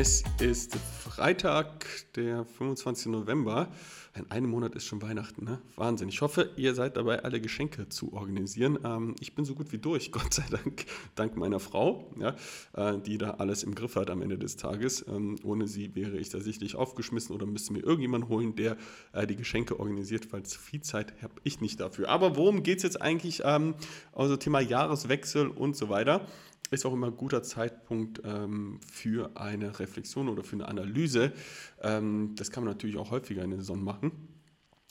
Es ist Freitag, der 25. November. In einem Monat ist schon Weihnachten, ne? Wahnsinn. Ich hoffe, ihr seid dabei, alle Geschenke zu organisieren. Ähm, ich bin so gut wie durch, Gott sei Dank, dank meiner Frau, ja, äh, die da alles im Griff hat am Ende des Tages. Ähm, ohne sie wäre ich da sicherlich aufgeschmissen oder müsste mir irgendjemand holen, der äh, die Geschenke organisiert, weil zu viel Zeit habe ich nicht dafür. Aber worum geht es jetzt eigentlich? Ähm, also Thema Jahreswechsel und so weiter ist auch immer ein guter Zeitpunkt ähm, für eine Reflexion oder für eine Analyse. Ähm, das kann man natürlich auch häufiger in der Saison machen.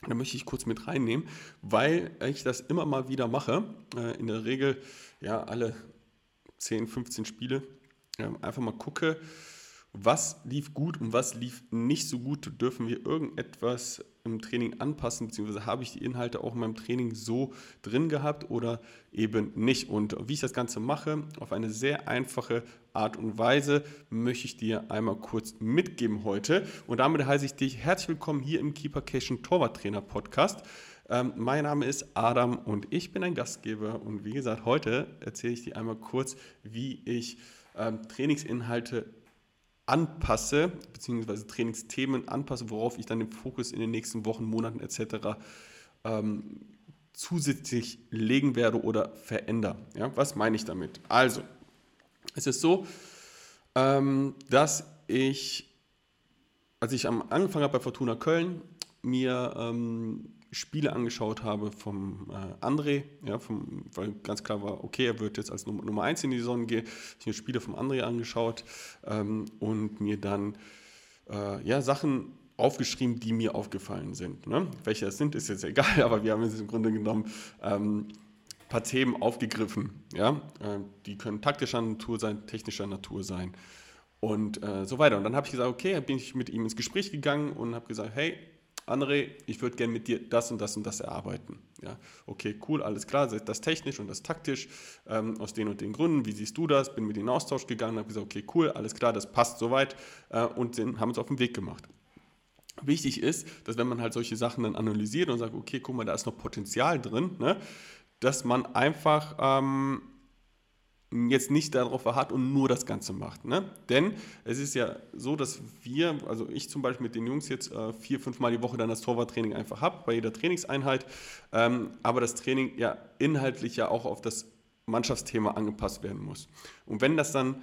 Da möchte ich kurz mit reinnehmen, weil ich das immer mal wieder mache. Äh, in der Regel ja alle 10, 15 Spiele. Äh, einfach mal gucke, was lief gut und was lief nicht so gut. Dürfen wir irgendetwas im Training anpassen, beziehungsweise habe ich die Inhalte auch in meinem Training so drin gehabt oder eben nicht. Und wie ich das Ganze mache, auf eine sehr einfache Art und Weise, möchte ich dir einmal kurz mitgeben heute. Und damit heiße ich dich herzlich willkommen hier im Keepercation Torwarttrainer Podcast. Ähm, mein Name ist Adam und ich bin ein Gastgeber. Und wie gesagt, heute erzähle ich dir einmal kurz, wie ich ähm, Trainingsinhalte anpasse, beziehungsweise Trainingsthemen anpasse, worauf ich dann den Fokus in den nächsten Wochen, Monaten etc. Ähm, zusätzlich legen werde oder verändere. Ja, was meine ich damit? Also, es ist so, ähm, dass ich, als ich am Anfang habe bei Fortuna Köln, mir ähm, Spiele angeschaut habe vom äh, André, ja, vom, weil ganz klar war, okay, er wird jetzt als Nummer, Nummer 1 in die Saison gehen. Ich habe mir Spiele vom André angeschaut ähm, und mir dann äh, ja, Sachen aufgeschrieben, die mir aufgefallen sind. Ne? Welche es sind, ist jetzt egal, aber wir haben jetzt im Grunde genommen ähm, ein paar Themen aufgegriffen. Ja? Äh, die können taktischer Natur sein, technischer Natur sein und äh, so weiter. Und dann habe ich gesagt, okay, bin ich mit ihm ins Gespräch gegangen und habe gesagt, hey, André, ich würde gerne mit dir das und das und das erarbeiten. Ja, okay, cool, alles klar, das technisch und das taktisch, ähm, aus den und den Gründen, wie siehst du das? Bin mit in den Austausch gegangen, habe gesagt, okay, cool, alles klar, das passt soweit äh, und sind, haben uns auf den Weg gemacht. Wichtig ist, dass wenn man halt solche Sachen dann analysiert und sagt, okay, guck mal, da ist noch Potenzial drin, ne, dass man einfach ähm, jetzt nicht darauf verharrt und nur das Ganze macht. Ne? Denn es ist ja so, dass wir, also ich zum Beispiel mit den Jungs jetzt äh, vier, fünf Mal die Woche dann das Torwarttraining einfach habe, bei jeder Trainingseinheit, ähm, aber das Training ja inhaltlich ja auch auf das Mannschaftsthema angepasst werden muss. Und wenn das dann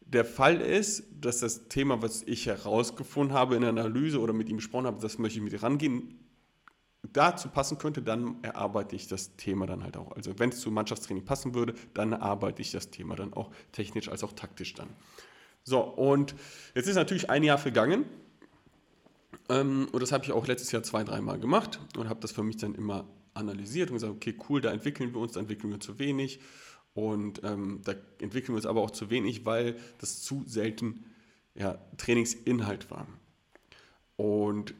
der Fall ist, dass das Thema, was ich herausgefunden habe in der Analyse oder mit ihm besprochen habe, das möchte ich mit rangehen, dazu passen könnte, dann erarbeite ich das Thema dann halt auch. Also wenn es zu Mannschaftstraining passen würde, dann erarbeite ich das Thema dann auch technisch als auch taktisch dann. So, und jetzt ist natürlich ein Jahr vergangen. Ähm, und das habe ich auch letztes Jahr zwei, dreimal gemacht und habe das für mich dann immer analysiert und gesagt, okay, cool, da entwickeln wir uns, da entwickeln wir zu wenig. Und ähm, da entwickeln wir uns aber auch zu wenig, weil das zu selten ja, Trainingsinhalt war. Und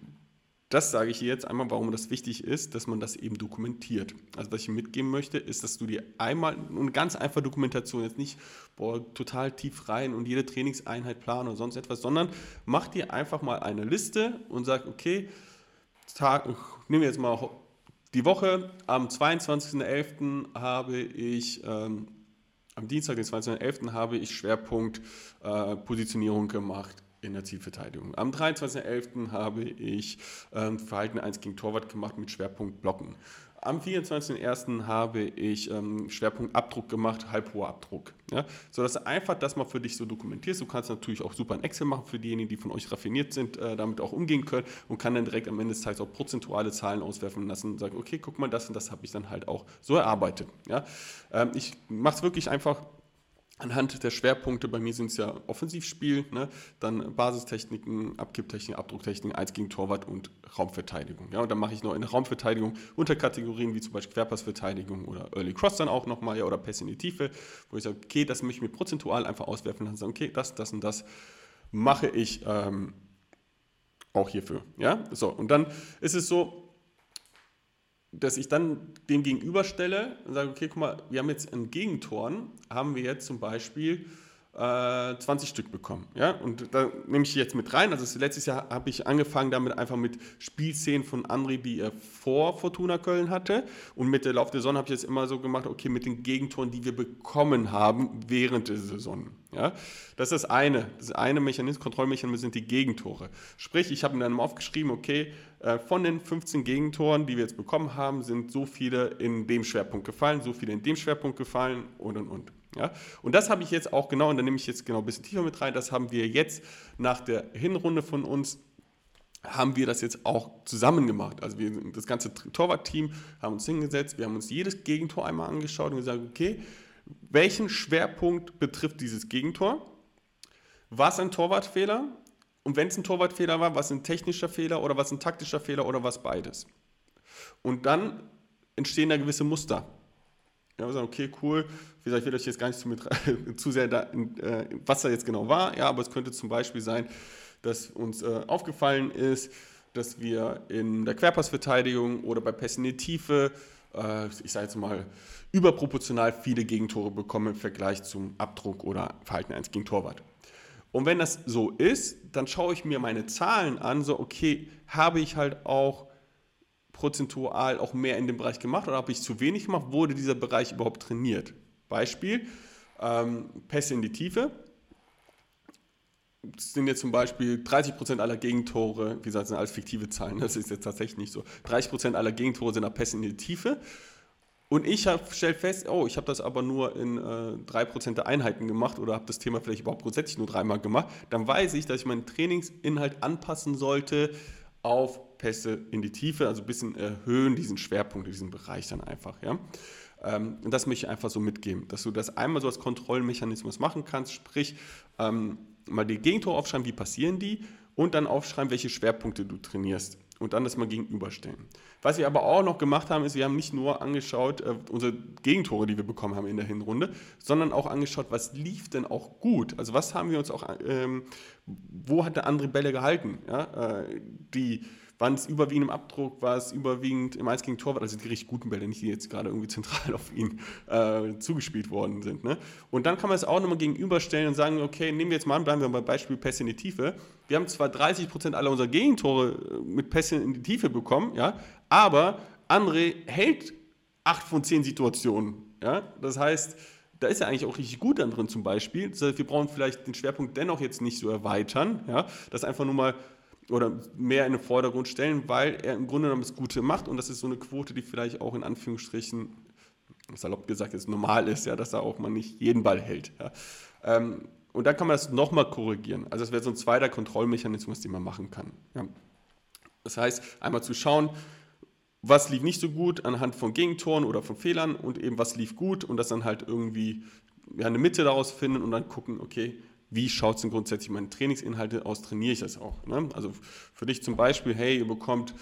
das sage ich hier jetzt einmal, warum das wichtig ist, dass man das eben dokumentiert. Also was ich mitgeben möchte, ist, dass du dir einmal eine ganz einfache Dokumentation, jetzt nicht boah, total tief rein und jede Trainingseinheit planen oder sonst etwas, sondern mach dir einfach mal eine Liste und sag, okay, Tag, nehmen wir jetzt mal die Woche, am 22.11. habe ich, ähm, am Dienstag, den 22.11. habe ich Schwerpunkt äh, Positionierung gemacht in der Zielverteidigung. Am 23.11. habe ich ähm, Verhalten 1 gegen Torwart gemacht mit Schwerpunkt Blocken. Am 24.01. habe ich ähm, Schwerpunkt Abdruck gemacht, halbhoher Abdruck. Ja? So dass einfach das mal für dich so dokumentierst. Du kannst natürlich auch super ein Excel machen für diejenigen, die von euch raffiniert sind, äh, damit auch umgehen können und kann dann direkt am Ende des Tages auch prozentuale Zahlen auswerfen lassen und sagen, okay, guck mal, das und das habe ich dann halt auch so erarbeitet. Ja? Ähm, ich mache es wirklich einfach anhand der Schwerpunkte, bei mir sind es ja Offensivspiel, ne? dann Basistechniken, Abkipptechnik, Abdrucktechnik, 1 gegen Torwart und Raumverteidigung. Ja? Und dann mache ich noch in der Raumverteidigung Unterkategorien wie zum Beispiel Querpassverteidigung oder Early Cross dann auch nochmal ja, oder Pass in die Tiefe, wo ich sage, okay, das möchte ich mir prozentual einfach auswerfen und sagen, okay, das, das und das mache ich ähm, auch hierfür. Ja? So, und dann ist es so, dass ich dann dem gegenüberstelle und sage, okay, guck mal, wir haben jetzt in Gegentoren, haben wir jetzt zum Beispiel, äh, äh, 20 Stück bekommen. Ja? Und da nehme ich jetzt mit rein. Also letztes Jahr habe ich angefangen damit einfach mit Spielszenen von André, die er vor Fortuna Köln hatte. Und mit der Lauf der Sonne habe ich jetzt immer so gemacht, okay, mit den Gegentoren, die wir bekommen haben während der Saison. Ja? Das ist das eine. Das eine Mechanismus, Kontrollmechanismus sind die Gegentore. Sprich, ich habe mir dann aufgeschrieben, okay, äh, von den 15 Gegentoren, die wir jetzt bekommen haben, sind so viele in dem Schwerpunkt gefallen, so viele in dem Schwerpunkt gefallen und und und. Ja? Und das habe ich jetzt auch genau, und da nehme ich jetzt genau ein bisschen tiefer mit rein, das haben wir jetzt nach der Hinrunde von uns haben wir das jetzt auch zusammen gemacht. Also wir, das ganze Torwartteam haben uns hingesetzt, wir haben uns jedes Gegentor einmal angeschaut und gesagt, okay, welchen Schwerpunkt betrifft dieses Gegentor? War es ein Torwartfehler? Und wenn es ein Torwartfehler war, was ein technischer Fehler oder was ein taktischer Fehler oder was beides? Und dann entstehen da gewisse Muster. Ja, wir sagen, okay, cool. Wie gesagt, ich will euch jetzt gar nicht zu, mit, zu sehr da, äh, was da jetzt genau war. Ja, aber es könnte zum Beispiel sein, dass uns äh, aufgefallen ist, dass wir in der Querpassverteidigung oder bei Pässen in die Tiefe, äh, ich sage jetzt mal, überproportional viele Gegentore bekommen im Vergleich zum Abdruck oder Verhalten 1 gegen Torwart. Und wenn das so ist, dann schaue ich mir meine Zahlen an, so, okay, habe ich halt auch prozentual auch mehr in dem Bereich gemacht oder habe ich zu wenig gemacht? Wurde dieser Bereich überhaupt trainiert? Beispiel, ähm, Pässe in die Tiefe. Das sind jetzt zum Beispiel 30% aller Gegentore, wie gesagt, sind alles fiktive Zahlen, das ist jetzt tatsächlich nicht so. 30% aller Gegentore sind nach Pässe in die Tiefe. Und ich habe stellt fest, oh, ich habe das aber nur in äh, 3% der Einheiten gemacht oder habe das Thema vielleicht überhaupt grundsätzlich nur dreimal gemacht. Dann weiß ich, dass ich meinen Trainingsinhalt anpassen sollte auf Pässe in die Tiefe, also ein bisschen erhöhen diesen Schwerpunkt, diesen Bereich dann einfach. Ja? Ähm, und das möchte ich einfach so mitgeben, dass du das einmal so als Kontrollmechanismus machen kannst, sprich ähm, mal die Gegentore aufschreiben, wie passieren die und dann aufschreiben, welche Schwerpunkte du trainierst und dann das mal gegenüberstellen. Was wir aber auch noch gemacht haben, ist, wir haben nicht nur angeschaut, äh, unsere Gegentore, die wir bekommen haben in der Hinrunde, sondern auch angeschaut, was lief denn auch gut. Also was haben wir uns auch, ähm, wo hat der andere Bälle gehalten? Ja? Äh, die waren es überwiegend im Abdruck, war es überwiegend im 1 gegen Torwart, also die richtig guten Bälle, nicht die jetzt gerade irgendwie zentral auf ihn äh, zugespielt worden sind. Ne? Und dann kann man es auch nochmal gegenüberstellen und sagen, okay, nehmen wir jetzt mal an, bleiben wir beim Beispiel Pässe in die Tiefe. Wir haben zwar 30% aller unserer Gegentore äh, mit Pässe in die Tiefe bekommen, ja, aber André hält 8 von 10 Situationen. Ja? Das heißt, da ist er eigentlich auch richtig gut dann drin zum Beispiel. Das heißt, wir brauchen vielleicht den Schwerpunkt dennoch jetzt nicht so erweitern. Ja? Das einfach nur mal oder mehr in den Vordergrund stellen, weil er im Grunde genommen das Gute macht und das ist so eine Quote, die vielleicht auch in Anführungsstrichen, salopp gesagt, ist normal ist, ja, dass er auch mal nicht jeden Ball hält. Ja. Ähm, und dann kann man das nochmal korrigieren. Also das wäre so ein zweiter Kontrollmechanismus, den man machen kann. Ja. Das heißt, einmal zu schauen, was lief nicht so gut anhand von Gegentoren oder von Fehlern und eben was lief gut und das dann halt irgendwie ja, eine Mitte daraus finden und dann gucken, okay, wie schaut es denn grundsätzlich meine Trainingsinhalte aus, trainiere ich das auch. Ne? Also für dich zum Beispiel, hey, ihr bekommt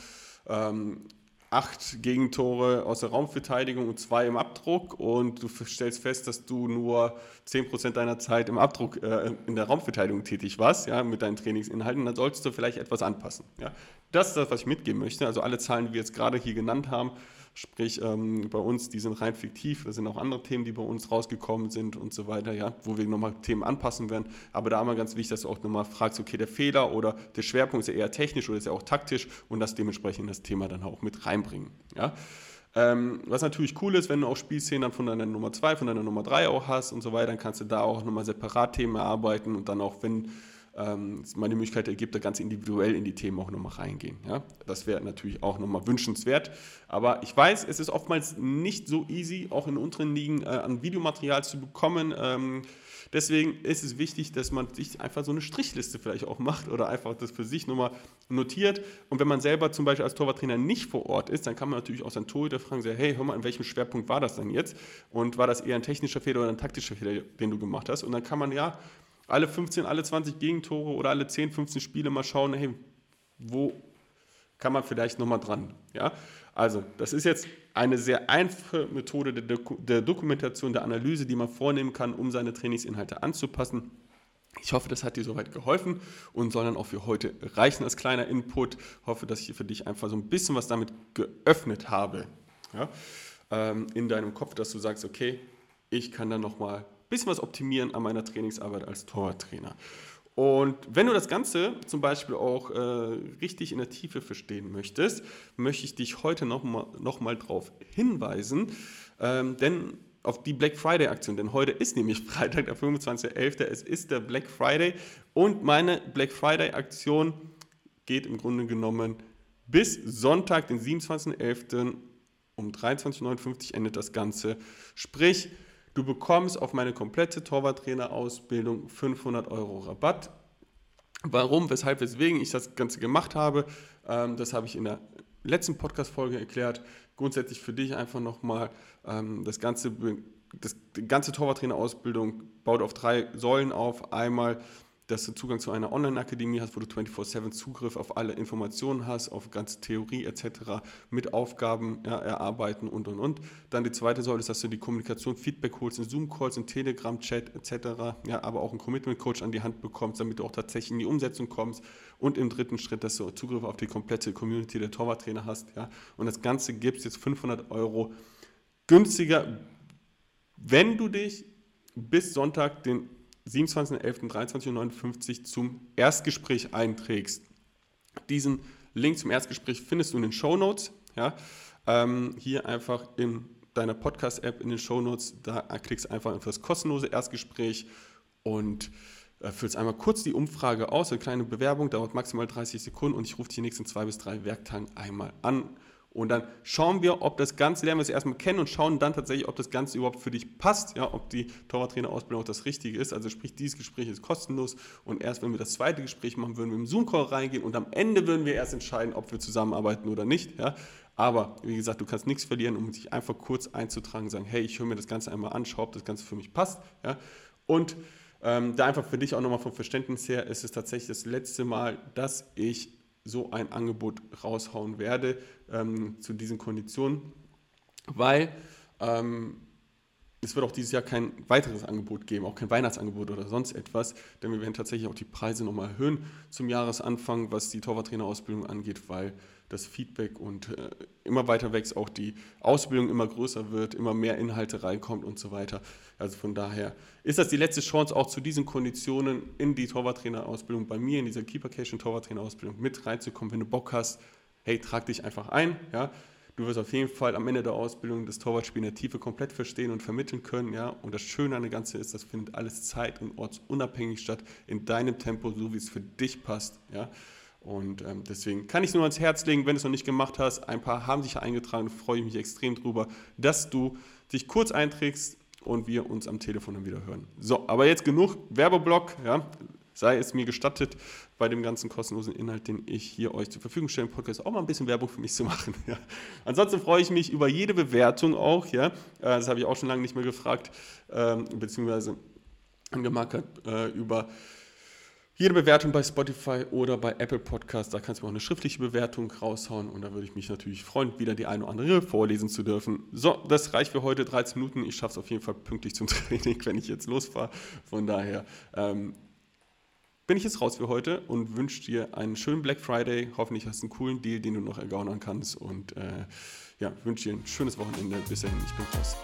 ähm, acht Gegentore aus der Raumverteidigung und zwei im Abdruck und du stellst fest, dass du nur 10% deiner Zeit im Abdruck äh, in der Raumverteidigung tätig warst, ja, mit deinen Trainingsinhalten, dann solltest du vielleicht etwas anpassen. Ja. Das ist das, was ich mitgeben möchte. Also alle Zahlen, die wir jetzt gerade hier genannt haben, Sprich, ähm, bei uns, die sind rein fiktiv, da sind auch andere Themen, die bei uns rausgekommen sind und so weiter, ja, wo wir nochmal Themen anpassen werden. Aber da immer ganz wichtig, dass du auch nochmal fragst, okay, der Fehler oder der Schwerpunkt ist ja eher technisch oder ist ja auch taktisch und das dementsprechend das Thema dann auch mit reinbringen. Ja. Ähm, was natürlich cool ist, wenn du auch Spielszenen dann von deiner Nummer 2, von deiner Nummer 3 auch hast und so weiter, dann kannst du da auch nochmal separat Themen erarbeiten und dann auch, wenn ähm, die Möglichkeit ergibt, da ganz individuell in die Themen auch nochmal reingehen. Ja? Das wäre natürlich auch nochmal wünschenswert. Aber ich weiß, es ist oftmals nicht so easy, auch in unteren Ligen äh, an Videomaterial zu bekommen. Ähm, deswegen ist es wichtig, dass man sich einfach so eine Strichliste vielleicht auch macht oder einfach das für sich nochmal notiert. Und wenn man selber zum Beispiel als Torwarttrainer nicht vor Ort ist, dann kann man natürlich auch seinen Torhüter fragen, sagen, hey, hör mal, in welchem Schwerpunkt war das denn jetzt? Und war das eher ein technischer Fehler oder ein taktischer Fehler, den du gemacht hast? Und dann kann man ja alle 15, alle 20 Gegentore oder alle 10, 15 Spiele mal schauen, hey, wo kann man vielleicht nochmal dran? Ja? Also, das ist jetzt eine sehr einfache Methode der, Doku der Dokumentation, der Analyse, die man vornehmen kann, um seine Trainingsinhalte anzupassen. Ich hoffe, das hat dir soweit geholfen und soll dann auch für heute reichen als kleiner Input. Hoffe, dass ich für dich einfach so ein bisschen was damit geöffnet habe ja? ähm, in deinem Kopf, dass du sagst, okay, ich kann dann nochmal bisschen was optimieren an meiner Trainingsarbeit als Torwarttrainer. Und wenn du das Ganze zum Beispiel auch äh, richtig in der Tiefe verstehen möchtest, möchte ich dich heute nochmal noch mal darauf hinweisen, ähm, denn auf die Black Friday Aktion, denn heute ist nämlich Freitag, der 25.11., es ist der Black Friday und meine Black Friday Aktion geht im Grunde genommen bis Sonntag, den 27.11. um 23.59 Uhr endet das Ganze. Sprich, Du bekommst auf meine komplette Torwarttrainer-Ausbildung 500 Euro Rabatt. Warum, weshalb, weswegen ich das Ganze gemacht habe, ähm, das habe ich in der letzten Podcast-Folge erklärt. Grundsätzlich für dich einfach nochmal ähm, das ganze, das, die ganze Torwarttrainer-Ausbildung baut auf drei Säulen auf. Einmal dass du Zugang zu einer Online-Akademie hast, wo du 24-7 Zugriff auf alle Informationen hast, auf ganze Theorie etc., mit Aufgaben ja, erarbeiten und und und. Dann die zweite Säule ist, dass du die Kommunikation, Feedback holst in Zoom-Calls, in Telegram-Chat etc., ja, aber auch einen Commitment-Coach an die Hand bekommst, damit du auch tatsächlich in die Umsetzung kommst. Und im dritten Schritt, dass du Zugriff auf die komplette Community der Torwarttrainer hast. Ja. Und das Ganze gibt es jetzt 500 Euro günstiger, wenn du dich bis Sonntag, den 27.11.23.59 zum Erstgespräch einträgst. Diesen Link zum Erstgespräch findest du in den Show Notes. Ja? Ähm, hier einfach in deiner Podcast-App in den Show Notes. Da klickst du einfach auf das kostenlose Erstgespräch und äh, füllst einmal kurz die Umfrage aus. Eine kleine Bewerbung dauert maximal 30 Sekunden und ich rufe dich die nächsten zwei bis drei Werktagen einmal an und dann schauen wir, ob das Ganze, lernen wir es erstmal kennen und schauen dann tatsächlich, ob das Ganze überhaupt für dich passt, ja, ob die Torwarttrainerausbildung auch das Richtige ist. Also sprich, dieses Gespräch ist kostenlos und erst wenn wir das zweite Gespräch machen, würden wir im Zoom-Call reingehen und am Ende würden wir erst entscheiden, ob wir zusammenarbeiten oder nicht. Ja. Aber wie gesagt, du kannst nichts verlieren, um dich einfach kurz einzutragen sagen, hey, ich höre mir das Ganze einmal an, schau, ob das Ganze für mich passt. Ja. Und ähm, da einfach für dich auch nochmal vom Verständnis her ist es tatsächlich das letzte Mal, dass ich so ein Angebot raushauen werde ähm, zu diesen Konditionen, weil ähm, es wird auch dieses Jahr kein weiteres Angebot geben, auch kein Weihnachtsangebot oder sonst etwas, denn wir werden tatsächlich auch die Preise nochmal erhöhen zum Jahresanfang, was die Torwarttrainerausbildung angeht, weil das Feedback und äh, immer weiter wächst, auch die Ausbildung immer größer wird, immer mehr Inhalte reinkommt und so weiter. Also von daher ist das die letzte Chance, auch zu diesen Konditionen in die Torwarttrainerausbildung bei mir, in dieser Keepercation Torwarttrainerausbildung mit reinzukommen. Wenn du Bock hast, hey, trag dich einfach ein. Ja? Du wirst auf jeden Fall am Ende der Ausbildung das Torwartspiel in der Tiefe komplett verstehen und vermitteln können. Ja? Und das Schöne an der Ganze ist, das findet alles zeit- und ortsunabhängig statt, in deinem Tempo, so wie es für dich passt. Ja? Und ähm, deswegen kann ich es nur ans Herz legen, wenn du es noch nicht gemacht hast. Ein paar haben sich eingetragen, freue ich mich extrem drüber, dass du dich kurz einträgst und wir uns am Telefon dann wieder hören. So, aber jetzt genug Werbeblock, ja. Sei es mir gestattet, bei dem ganzen kostenlosen Inhalt, den ich hier euch zur Verfügung stelle, im Podcast auch mal ein bisschen Werbung für mich zu machen. Ja. Ansonsten freue ich mich über jede Bewertung auch. Ja. Äh, das habe ich auch schon lange nicht mehr gefragt, ähm, beziehungsweise angemarkert, äh, über jede Bewertung bei Spotify oder bei Apple Podcast, da kannst du auch eine schriftliche Bewertung raushauen und da würde ich mich natürlich freuen, wieder die eine oder andere vorlesen zu dürfen. So, das reicht für heute, 13 Minuten. Ich schaffe es auf jeden Fall pünktlich zum Training, wenn ich jetzt losfahre. Von daher ähm, bin ich jetzt raus für heute und wünsche dir einen schönen Black Friday. Hoffentlich hast du einen coolen Deal, den du noch ergaunern kannst und äh, ja, wünsche dir ein schönes Wochenende. Bis dahin, ich bin raus.